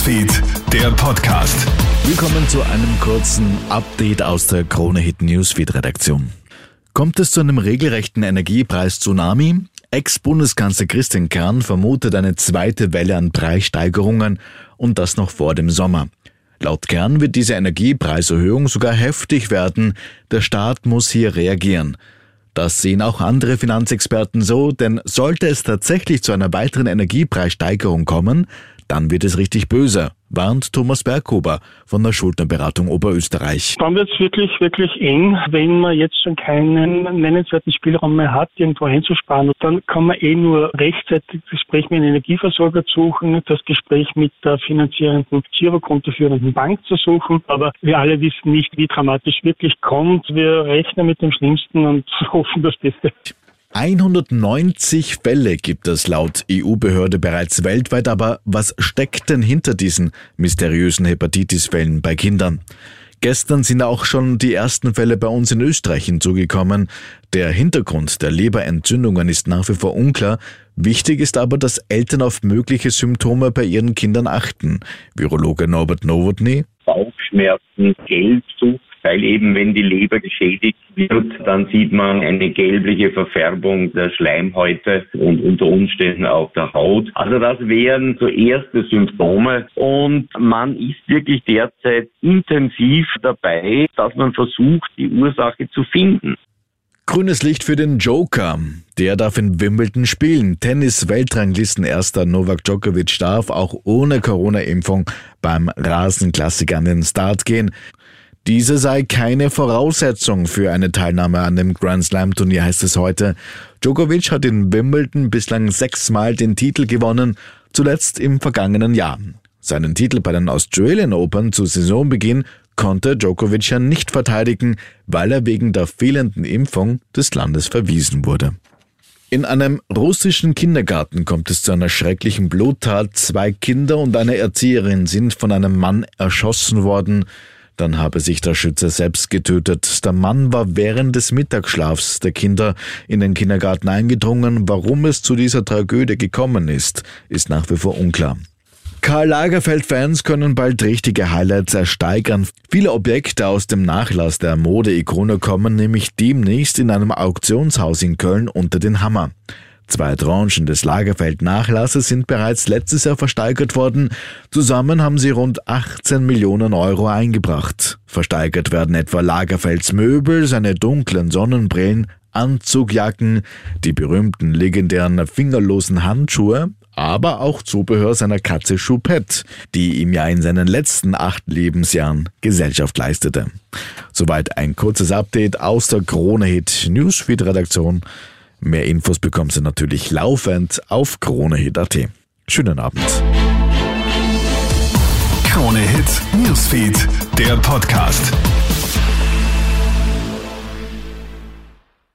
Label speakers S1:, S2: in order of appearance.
S1: Newsfeed, der Podcast.
S2: Willkommen zu einem kurzen Update aus der Krone Hit Newsfeed Redaktion. Kommt es zu einem regelrechten Energiepreis-Tsunami? Ex-Bundeskanzler Christian Kern vermutet eine zweite Welle an Preissteigerungen und das noch vor dem Sommer. Laut Kern wird diese Energiepreiserhöhung sogar heftig werden. Der Staat muss hier reagieren. Das sehen auch andere Finanzexperten so, denn sollte es tatsächlich zu einer weiteren Energiepreissteigerung kommen, dann wird es richtig böse, warnt Thomas Berghuber von der Schuldnerberatung Oberösterreich.
S3: Dann wird es wirklich, wirklich eng, wenn man jetzt schon keinen nennenswerten Spielraum mehr hat, irgendwo hinzusparen. Dann kann man eh nur rechtzeitig das Gespräch mit einem Energieversorger suchen, das Gespräch mit der finanzierenden Girokontoführenden Bank zu suchen. Aber wir alle wissen nicht, wie dramatisch wirklich kommt. Wir rechnen mit dem Schlimmsten und hoffen das Beste.
S2: 190 Fälle gibt es laut EU-Behörde bereits weltweit, aber was steckt denn hinter diesen mysteriösen Hepatitis-Fällen bei Kindern? Gestern sind auch schon die ersten Fälle bei uns in Österreich hinzugekommen. Der Hintergrund der Leberentzündungen ist nach wie vor unklar. Wichtig ist aber, dass Eltern auf mögliche Symptome bei ihren Kindern achten. Virologe Norbert Nowotny.
S4: Bauchschmerzen, Geldsucht, weil eben wenn die Leber geschädigt wird, dann sieht man eine gelbliche Verfärbung der Schleimhäute und unter Umständen auch der Haut. Also das wären so erste Symptome und man ist wirklich derzeit intensiv dabei, dass man versucht, die Ursache zu finden.
S2: Grünes Licht für den Joker. Der darf in Wimbledon spielen. Tennis-Weltranglisten-Erster Novak Djokovic darf auch ohne Corona-Impfung beim Rasenklassiker an den Start gehen. Diese sei keine Voraussetzung für eine Teilnahme an dem Grand Slam Turnier, heißt es heute. Djokovic hat in Wimbledon bislang sechsmal den Titel gewonnen, zuletzt im vergangenen Jahr. Seinen Titel bei den Australian Open zu Saisonbeginn konnte Djokovic ja nicht verteidigen, weil er wegen der fehlenden Impfung des Landes verwiesen wurde. In einem russischen Kindergarten kommt es zu einer schrecklichen Bluttat. Zwei Kinder und eine Erzieherin sind von einem Mann erschossen worden. Dann habe sich der Schütze selbst getötet. Der Mann war während des Mittagsschlafs der Kinder in den Kindergarten eingedrungen. Warum es zu dieser Tragödie gekommen ist, ist nach wie vor unklar. Karl Lagerfeld-Fans können bald richtige Highlights ersteigern. Viele Objekte aus dem Nachlass der Mode-Ikone kommen nämlich demnächst in einem Auktionshaus in Köln unter den Hammer. Zwei Tranchen des Lagerfeld-Nachlasses sind bereits letztes Jahr versteigert worden. Zusammen haben sie rund 18 Millionen Euro eingebracht. Versteigert werden etwa Lagerfelds Möbel, seine dunklen Sonnenbrillen, Anzugjacken, die berühmten legendären fingerlosen Handschuhe, aber auch Zubehör seiner Katze Choupette, die ihm ja in seinen letzten acht Lebensjahren Gesellschaft leistete. Soweit ein kurzes Update aus der Krone Hit Newsfeed Redaktion. Mehr Infos bekommen Sie natürlich laufend auf KroneHit.at. Schönen Abend.
S1: Krone Hit Newsfeed, der Podcast.